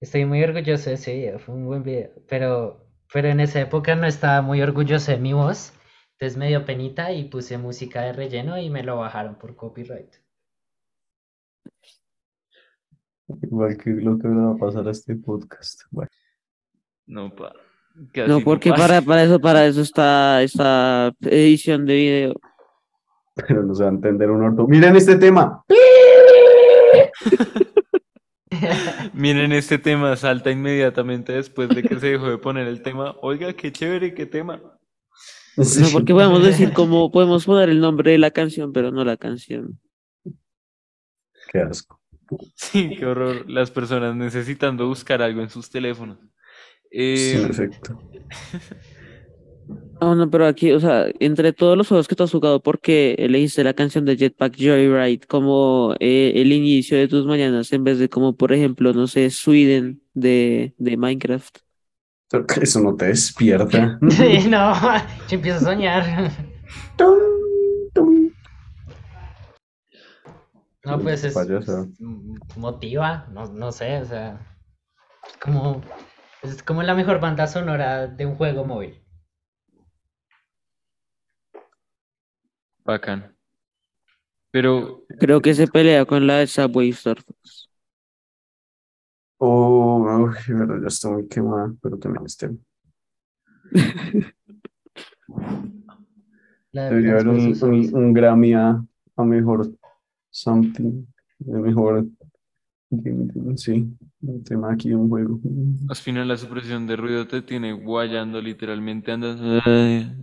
Estoy muy orgulloso de ese video, fue un buen video, pero, pero en esa época no estaba muy orgulloso de mi voz, entonces me dio penita y puse música de relleno y me lo bajaron por copyright. Igual que lo que va a pasar a este podcast. Bueno, No, pa. No, porque para, para eso, para eso está esta edición de video. pero no se va a entender un orto. Miren este tema. *laughs* Miren, este tema salta inmediatamente después de que se dejó de poner el tema. Oiga, qué chévere, qué tema. No, porque podemos decir cómo podemos poner el nombre de la canción, pero no la canción. Qué asco. Sí, qué horror. Las personas necesitando buscar algo en sus teléfonos. Eh, Sí, en efecto. No, no, pero aquí, o sea, entre todos los juegos que tú has jugado, ¿por qué elegiste la canción de Jetpack Joyride como eh, el inicio de tus mañanas en vez de como, por ejemplo, no sé, Sweden de, de Minecraft? Eso no te despierta. *laughs* Sí, no, *laughs* yo empiezo a soñar. Tum, tum. No, pues es, es- motiva, no, no sé, o sea, es como, es como la mejor banda sonora de un juego móvil. bacán. Pero, Creo que se pelea con la de Subway Surfers. Oh, uy, pero ya está muy quemada, pero también este. De Debería haber un, Grammy a, a mejor something, de mejor game, sí, un tema aquí de un juego. al final la supresión de ruido te tiene guayando literalmente. Andas. *laughs*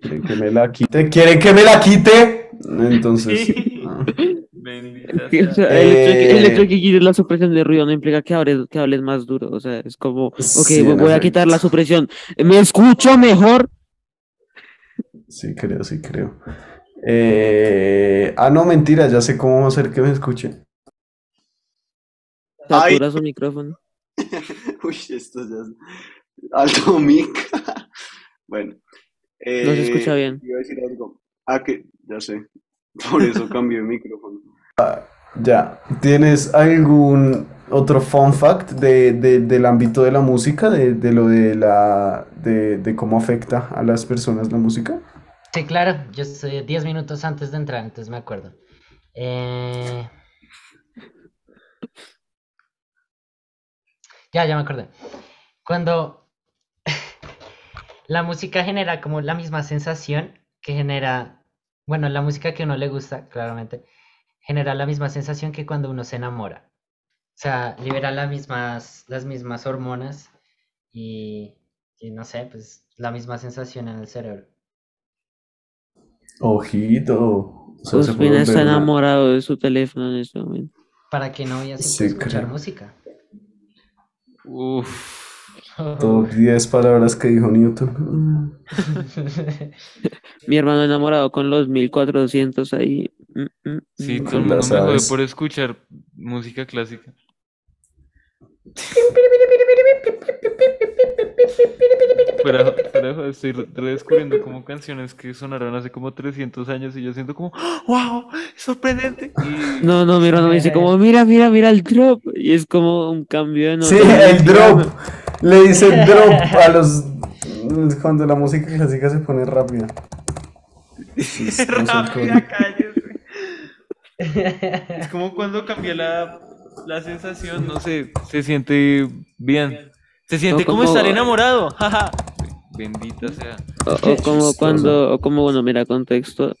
Quieren que me la quite. ¿Quieren que me la quite? Entonces. ah. Bendita *laughs* O sea. sea, el, hecho de que, el Eh. hecho de que quites la supresión de ruido no implica que hables, que hables más duro. O sea, es como, ok, Sí, voy a quitar la supresión. ¿Me escucho mejor? Sí, creo, sí, creo. Eh, Ah, no, mentira, ya sé cómo hacer que me escuche. Ay. Satura su micrófono. *laughs* Uy, esto ya es alto *laughs* mic. bueno. No se escucha eh, bien. Iba a decir algo. Ah, que ya sé. Por eso *laughs* cambié el micrófono. Ya, ¿tienes algún otro fun fact de, de- del ámbito de la música, de, de lo de la, de, de cómo afecta a las personas la música? Sí, claro, yo estoy 10 minutos antes de entrar, entonces me acuerdo. Eh, Ya, ya me acordé. Cuando *laughs* la música genera como la misma sensación que genera, bueno, la música que uno le gusta, claramente, genera la misma sensación que cuando uno se enamora. O sea, libera las mismas, las mismas hormonas y, y no sé, pues la misma sensación en el cerebro. Ojito. Ospina está enamorado de su teléfono en este momento. ¿Para qué no a Sí, escuchar creo. música? Uf. *laughs* Top 10 palabras que dijo Newton. *laughs* Mi hermano enamorado con los 1400 ahí. Mm, mm, Sí, mm. todo el mundo me jode por escuchar música clásica. Pero, pero estoy re- redescubriendo como canciones que sonaron hace como 300 años y yo siento como, ¡wow! ¡Sorprendente! Y No, no, mi hermano me dice como, mira, mira, mira el drop. Y es como un cambio de Sí, el drop. Le dicen drop a los. Cuando la música clásica se pone rápida. *laughs* Rápida, cállese. Es como cuando cambia la, la sensación, no sé, se siente bien. Se siente como como- estar enamorado. *laughs* jaja. Bendita sea. O, o como chistoso. cuando, o como, bueno, mira, contexto.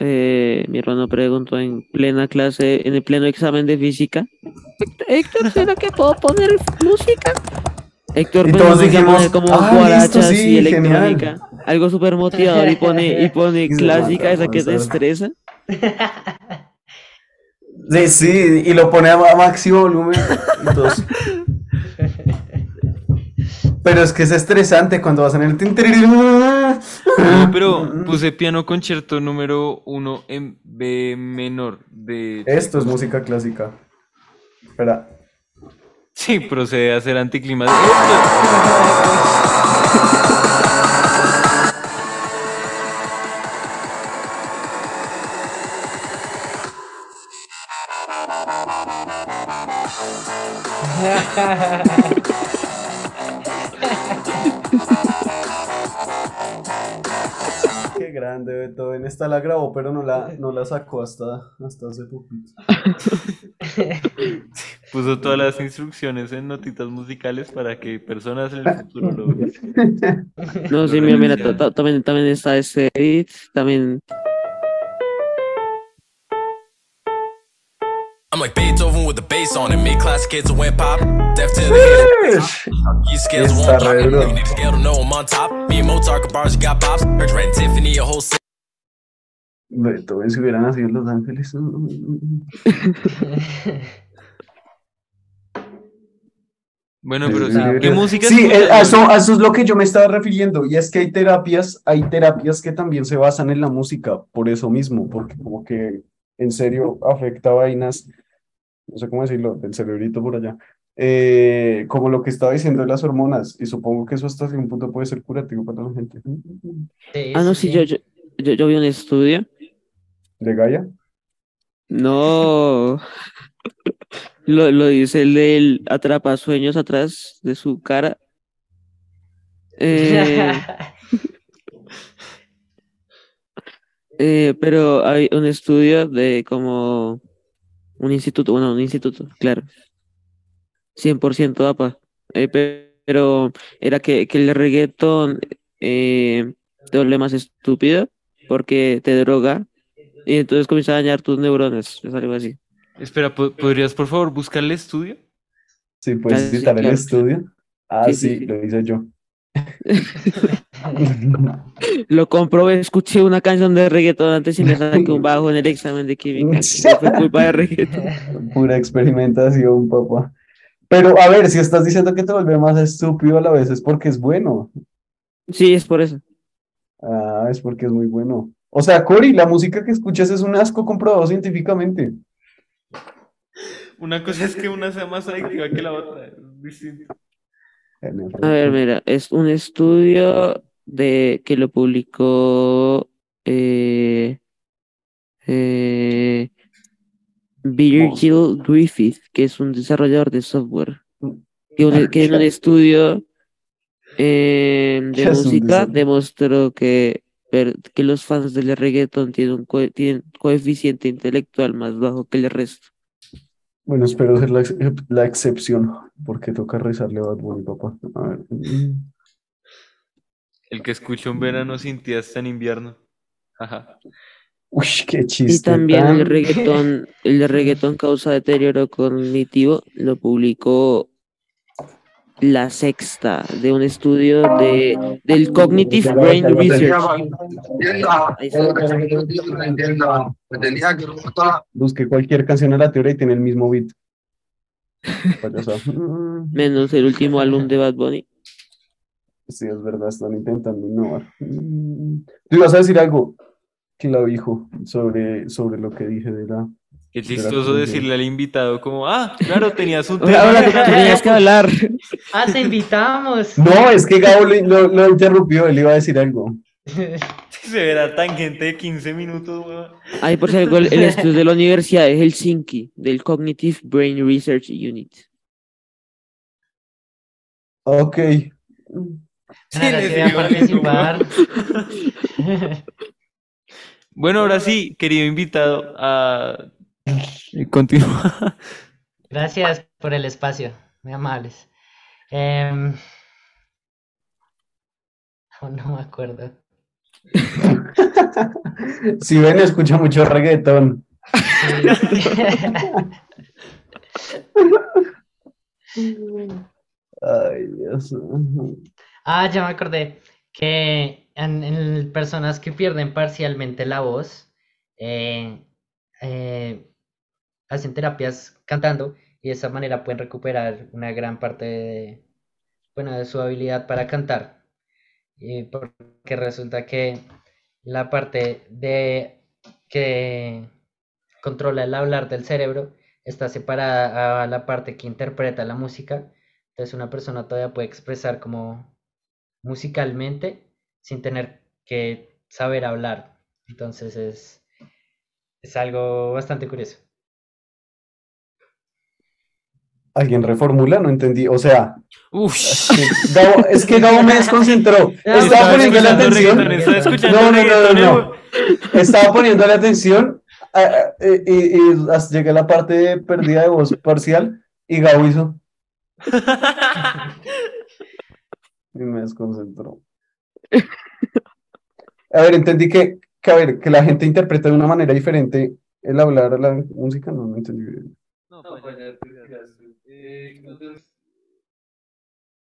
eh, mi hermano preguntó en plena clase, en el pleno examen de física. "Héctor, ¿será que puedo poner música? Héctor Y pues, dijimos, como "Ah, guarachas sí, y genial". electrónica. Algo súper motivador y pone, y pone *laughs* clásica, esa que te estresa. *laughs* Sí, sí, y lo pone a a máximo volumen. todos- Pero es que es estresante cuando vas en el. No, pero puse piano concierto número uno en B menor de... Esto es música clásica. Espera. Sí, procede a ser anticlimas. *laughs* Qué grande Beethoven. Esta la grabó, pero no la, no la sacó hasta, hasta hace poquito. *laughs* Puso todas las instrucciones en notitas musicales para que personas en el futuro lo vean. *laughs* No, sí, mira, mira, también, también está ese edit, también I'm like Beethoven with the bass on it. Mid class kids who went pop. Deaf to the. These scales Está won't drop. You a scale to know I'm on top. Me and Mozart got bars, you got bops. Heard Red Tiffany, a whole set. Beethoven si hubiera nacido en Los Ángeles. *laughs* Bueno, pero Sí, ¿qué música Sí, eh, a eso, Lolo? a eso es lo que yo me estaba refiriendo. Y es que hay terapias, hay terapias que también se basan en la música, por eso mismo, porque como que en serio afecta vainas, no sé cómo decirlo, del cerebrito por allá. Eh, como lo que estaba diciendo de las hormonas, y supongo que eso hasta un punto puede ser curativo para la gente. Sí, Ah, no, sí, yo, yo, yo, yo vi un estudio. ¿De Gaia? No. *laughs* Lo, lo dice el del atrapasueños atrás de su cara. *laughs* Eh, *laughs* eh, pero hay un estudio de como un instituto, bueno, un instituto, claro. 100% APA. Eh, pe- pero era que, que el reggaetón eh, te vuelve más estúpido porque te droga y entonces comienza a dañar tus neuronas. Es algo así. Espera, ¿po- ¿podrías por favor buscar el estudio? Sí, puedes Ah, sí, citar el claro. estudio. Ah, Sí, sí, sí, sí. lo hice yo. Lo comprobé, escuché una canción de reggaetón antes y me saqué un bajo en el examen de química. Fue culpa de reggaetón. Pura experimentación, papá. Pero a ver, si estás diciendo que te vuelve más estúpido a la vez, es porque es bueno. Sí, es por eso. Ah, es porque es muy bueno. O sea, Cory, la música que escuchas es un asco comprobado científicamente. Una cosa es que una sea más adictiva que la otra. Es distinto. A ver, mira, es un estudio de que lo publicó eh, eh, Virgil Griffith, que es un desarrollador de software, que, que en un estudio eh, *laughs* ¿Qué de música demostró que, que los fans del reggaetón tienen un co- tienen coeficiente intelectual más bajo que el resto. Bueno, espero ser la, ex- la excepción, porque toca rezarle a Bad Bunny, papá. A ver. El que escucha un verano sin ti hasta en invierno. Ajá. Uy, qué Y chiste también el reggaetón, el reggaetón causa deterioro cognitivo, lo publicó La Sexta, de un estudio de, del Cognitive Brain Research. Busqué cualquier canción aleatoria y tiene el mismo beat. *laughs* Menos el último álbum de Bad Bunny. Sí, es verdad, están intentando innovar. Mm. Tú ibas a decir algo, clavijo, sobre, sobre lo que dije de la... Qué la chistoso decirle al invitado como, ah, claro, tenías un *laughs* Ahora, ahora tema. tú tenías que hablar. Ah, te invitamos. *laughs* No, es que Gabo lo, lo- lo interrumpió, él iba a decir algo. *laughs* Se verá tangente de 15 minutos, weón. Ay, por si algo, el, el estudio de la Universidad de Helsinki, del Cognitive Brain Research Unit. Ok. Sí participar. Bueno, ahora sí, querido invitado, a *laughs* continúa. Gracias por el espacio, muy amables. *laughs* Oh, no me acuerdo. *laughs* Si ven, escucha mucho reggaetón. Ay, Dios. Ah, ya me acordé que en, en personas que pierden parcialmente la voz, eh, eh, hacen terapias cantando y de esa manera pueden recuperar una gran parte de, bueno, de su habilidad para cantar. Y porque resulta que la parte de que controla el hablar del cerebro está separada a la parte que interpreta la música. Entonces una persona todavía puede expresar como musicalmente sin tener que saber hablar. Entonces es, es algo bastante curioso. ¿Alguien reformula? No entendí. O sea, Uf. Gabo- es que Gabo me desconcentró. *laughs* Estaba poniendo la atención. No, no, no, no, no. Estaba poniendo la atención y, y hasta llegué a la parte de pérdida de voz parcial y Gabo hizo. *laughs* Y me desconcentró. A ver, entendí que, que, a ver, que la gente interpreta de una manera diferente el hablar a la música, no, no entendí bien. No, pues ya, eh, entonces,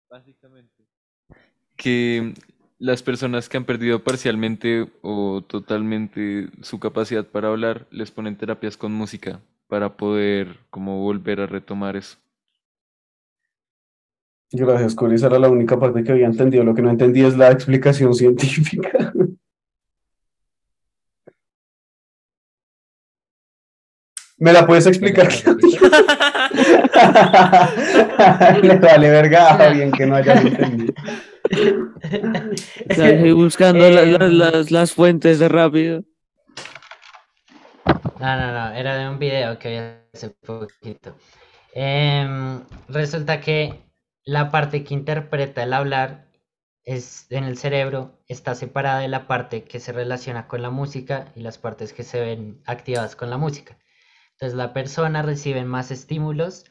básicamente, que las personas que han perdido parcialmente o totalmente su capacidad para hablar, les ponen terapias con música para poder como volver a retomar eso. Gracias, Cori. Esa era la única parte que había entendido. Lo que no entendí es la explicación *laughs* científica. ¿Me la puedes explicar? Le *laughs* vale verga a bien que no hayas entendido. Estoy buscando la- la- las, las fuentes de rápido. No, no, no, era de un video que vi hace poquito. Em, resulta que la parte que interpreta el hablar es en el cerebro está separada de la parte que se relaciona con la música y las partes que se ven activadas con la música. Entonces la persona recibe más estímulos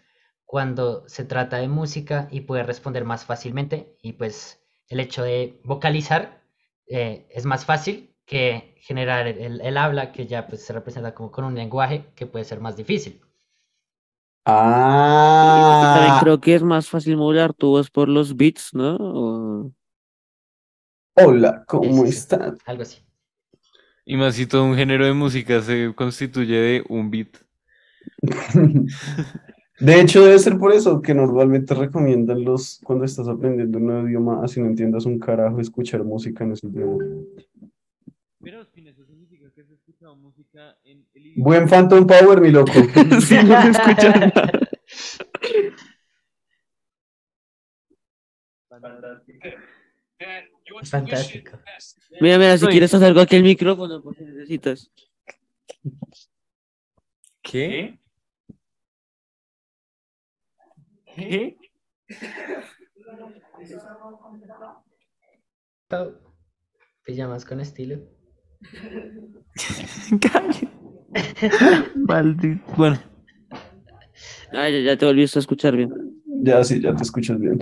cuando se trata de música y puede responder más fácilmente y pues el hecho de vocalizar eh, es más fácil que generar el, el habla que ya pues se representa como con un lenguaje que puede ser más difícil. Y también Ah, creo que es más fácil modular tu voz por los beats, ¿no? O- Hola, ¿cómo sí. están? Algo así. Y más si todo un género de música se constituye de un beat. De hecho, debe ser por eso que normalmente recomiendan los, cuando estás aprendiendo un nuevo idioma, así no entiendas un carajo, escuchar música en ese idioma. Pero Espina, eso significa que has escuchado música en el Buen Phantom Power, mi loco. *laughs* Sí, no se escucha nada. Fantástico. Mira, mira, si quieres hacer algo aquí el micrófono, por si necesitas. ¿Qué? ¿Qué? Pijamas con estilo. *laughs* *laughs* Maldito. Bueno, Ah, ya, ya te volviste a escuchar bien. Ya, sí, ya te escuchas bien.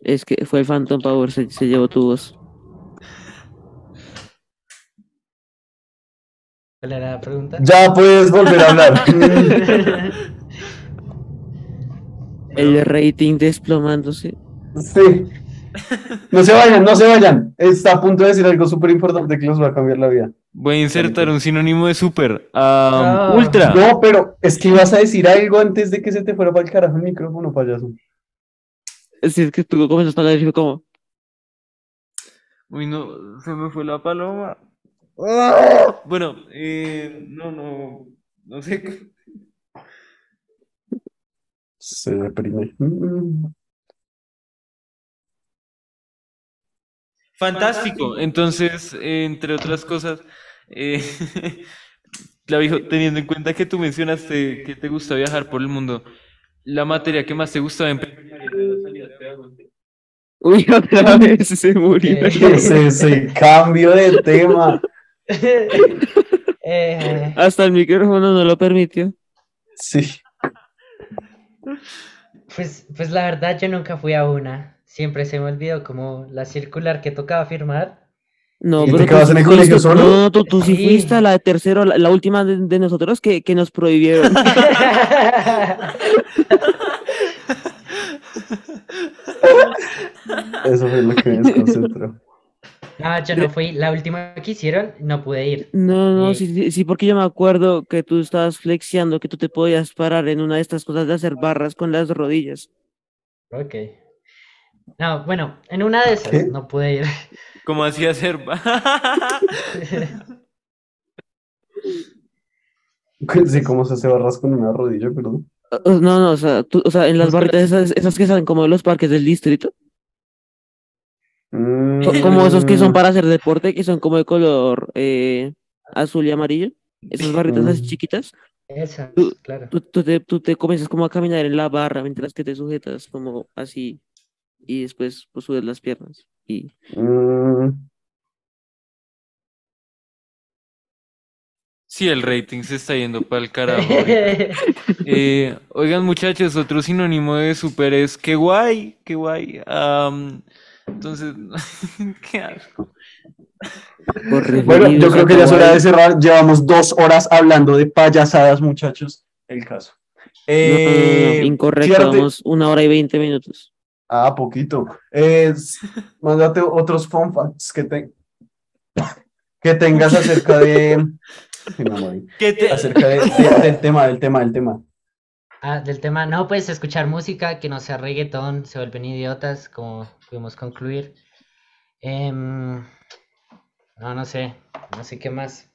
Es que fue el Phantom Power, se, se llevó tu voz. ¿Cuál era la pregunta? Ya puedes volver a hablar. *laughs* El rating desplomándose. Sí. No se vayan, no se vayan. Está a punto de decir algo súper importante que los va a cambiar la vida. voy a insertar un sinónimo de super. Ah, Ah. ultra. No, pero es que ibas a decir algo antes de que se te fuera para el carajo el micrófono, payaso. Si es que tú comenzaste a hablar y fue como, Uy, no, se me fue la paloma. Bueno, eh, no, no, no sé. Se deprime. Fantástico. Entonces, eh, entre otras cosas, eh, *laughs* Clavijo, teniendo en cuenta que tú mencionaste que te gusta viajar por el mundo, la materia que más te gustaba en uy, otra vez se murió. Eh, ¿Qué es ese cambio de tema? *laughs* Eh, Hasta el micrófono no lo permitió. Sí. pues, pues la verdad yo nunca fui a una. Siempre se me olvidó como la circular que tocaba firmar. No, ¿Y te pero tú en el colegio solo? No, no, tú, tú sí Sí. fuiste a la de tercero, la, la última de, de nosotros que, que nos prohibieron. *laughs* Eso fue lo que me desconcentró. No, yo no fui. La última que hicieron, no pude ir. No, no, Eh. sí, sí, sí, porque yo me acuerdo que tú estabas flexiando, que tú te podías parar en una de estas cosas de hacer barras con las rodillas. Ok. No, bueno, en una de esas ¿Qué? no pude ir. ¿Cómo hacía hacer? Sí, cómo se hace barras con una rodilla, perdón. No, no, o sea, tú, o sea, en las barritas esas, esas que salen como de los parques del distrito, Mm, co- como esos que son *laughs* para hacer deporte, que son como de color eh, azul y amarillo, esas barritas así Mm. chiquitas, Esas, Tú- claro. tú, tú te, tú te comienzas como a caminar en la barra mientras que te sujetas como así y después pues subes las piernas y mm, Sí, el rating se está yendo para el carajo. *laughs* Eh, oigan, muchachos, otro sinónimo de super es qué guay, qué guay. Entonces, *laughs* qué asco. Bueno, yo creo que ya es hora de cerrar. Llevamos dos horas hablando de payasadas, muchachos. El caso. No, no, no, Eh, no, incorrecto, ciérrate- vamos una hora y veinte minutos. Ah, poquito. Es, mándate otros fun facts que, te, que tengas acerca de. *laughs* ¿Qué te- Acerca de- de- del tema, del tema, del tema. Ah, del tema, no puedes escuchar música que no sea reggaetón, se vuelven idiotas, como pudimos concluir. Em, no, no sé, no sé qué más.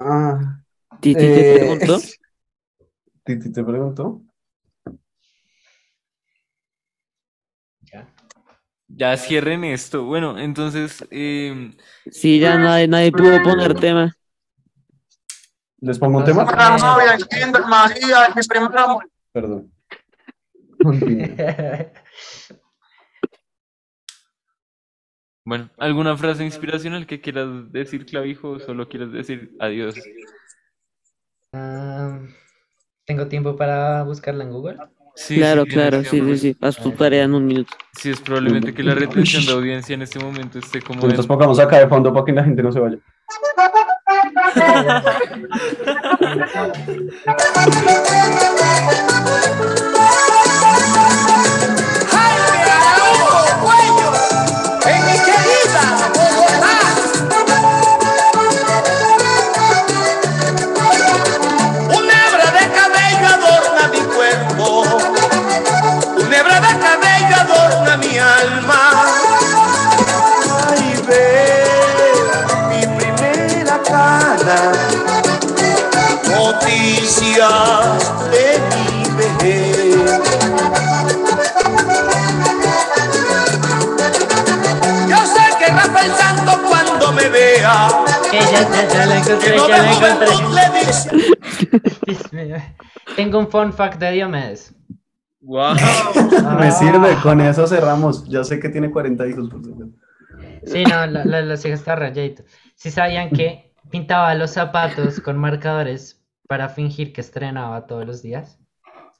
Ah, Titi te eh, preguntó. Titi te preguntó. Ya. Ya cierren esto. Bueno, entonces, em, Sí, ya nadie, nadie pudo poner tema. ¿Les pongo un tema? novia, entiendo, María, mi primer amor. Perdón. Bueno, ¿alguna frase inspiracional que quieras decir, Clavijo, o solo quieres decir adiós? Ah, ¿tengo tiempo para buscarla en Google? Sí, Claro, sí, claro, sí, sí, sí. Haz tu tarea en un minuto. Sí, es probablemente que la retención de audiencia en este momento esté como en... Entonces pongamos acá de fondo para que la gente no se vaya. Thank *laughs* *laughs* you. Ok, ya, ya, ya la encontré, no ya me la encontré. *laughs* Tengo un fun fact de Diomedes. Wow. Me sirve, con eso cerramos. Ya sé que tiene 40 hijos. por supuesto. Sí, no, la, la, la ceja está rayadito. Si sabían que pintaba los zapatos con marcadores para fingir que estrenaba todos los días.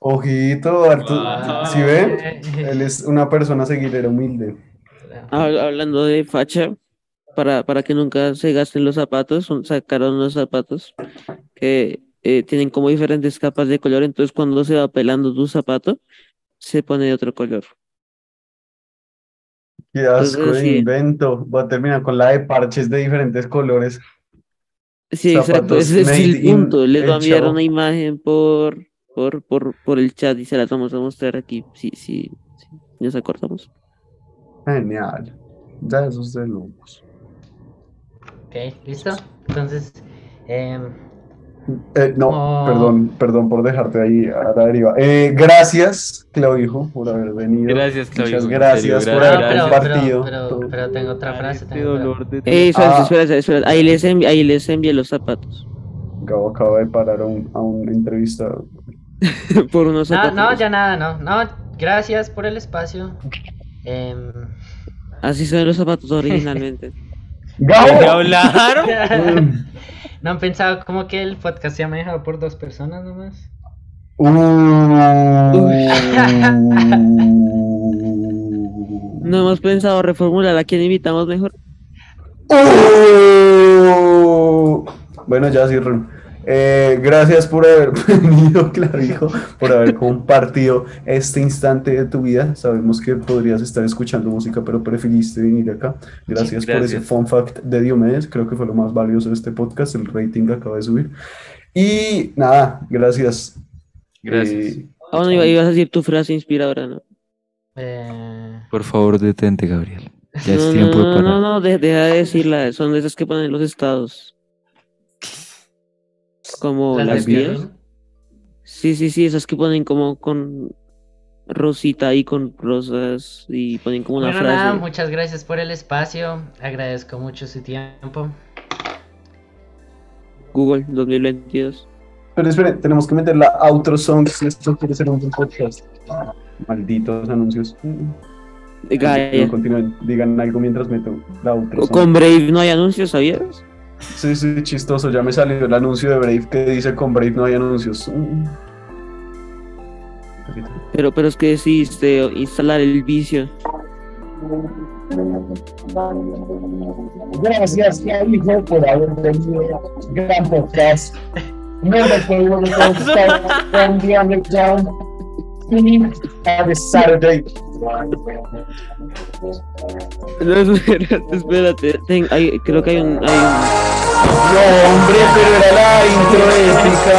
Ojito, Arturo. Wow. ¿Sí ven? *laughs* Él es una persona seguidera humilde. Hab- Hablando de facha, para, para que nunca se gasten los zapatos, son- sacaron unos zapatos que eh, tienen como diferentes capas de color, entonces cuando se va pelando tu zapato, se pone de otro color. Qué asco Entonces, de sí. invento. Voy a terminar con la de parches de diferentes colores. Sí, exacto, Zapatos ese es el punto. Les voy a enviar una imagen por, por, por, por el chat y se la vamos a mostrar aquí. Sí, sí, sí. Nos acordamos. Genial. Ya esos de locos. Ok, ¿listo? Entonces, em, Eh, no, Oh. perdón, perdón por dejarte ahí a la deriva. Eh, gracias, Claudio, por haber venido. Gracias, Claudio, Muchas gracias serio, por no, haber pero, compartido. pero, todo. pero, pero tengo otra frase. Este tengo otra- dolor de Eh, espera, Ah. espera, espera. Ahí les, envi- ahí les envié los zapatos. Acabo, acabo de parar a un, a un entrevistado. *laughs* por unos No, zapatos. no, ya nada, no. No, gracias por el espacio. Em, Así son los zapatos originalmente. *laughs* ¿Qué ¡Gabo! hablaron? *laughs* ¿No han pensado como que el podcast se ha manejado por dos personas nomás? Uh. *laughs* No hemos pensado reformular a quién invitamos mejor. Uh. Bueno, ya cierro. Eh, gracias por haber *laughs* venido, Clavijo, por haber compartido este instante de tu vida. Sabemos que podrías estar escuchando música, pero preferiste venir acá. Gracias, por ese gracias. fun fact de Diomedes. Creo que fue lo más valioso de este podcast. El rating acaba de subir. Y nada, gracias. Gracias. Eh, Ah, bueno, iba- ibas a decir tu frase inspiradora, ¿no? Eh, Por favor, detente, Gabriel. Ya no, es tiempo no, de no, parar. no, no, de- deja de decirla. Son de esas que ponen en los estados. Como las las vías. Sí, sí, sí, esas que ponen como con rosita y con rosas y ponen como una Bueno, nada, frase. muchas gracias por el espacio. Agradezco mucho su tiempo. Google 2022. Pero esperen, tenemos que meter la outro song si esto quiere ser un podcast. Malditos anuncios. No, continúen, digan algo mientras meto la outro song. Con Brave no hay anuncios, ¿sabías? Sí, sí, chistoso. Ya me salió el anuncio de Brave que dice con Brave no hay anuncios. Mm. Pero, pero es que decidiste instalar el vicio. Gracias, hijo, por haber venido. Gran podcast. No de todo *laughs* estar. Sí, every Saturday. No, *laughs* espérate, ten- hay- creo que hay un, hay un- No, hombre, pero era la intro épica.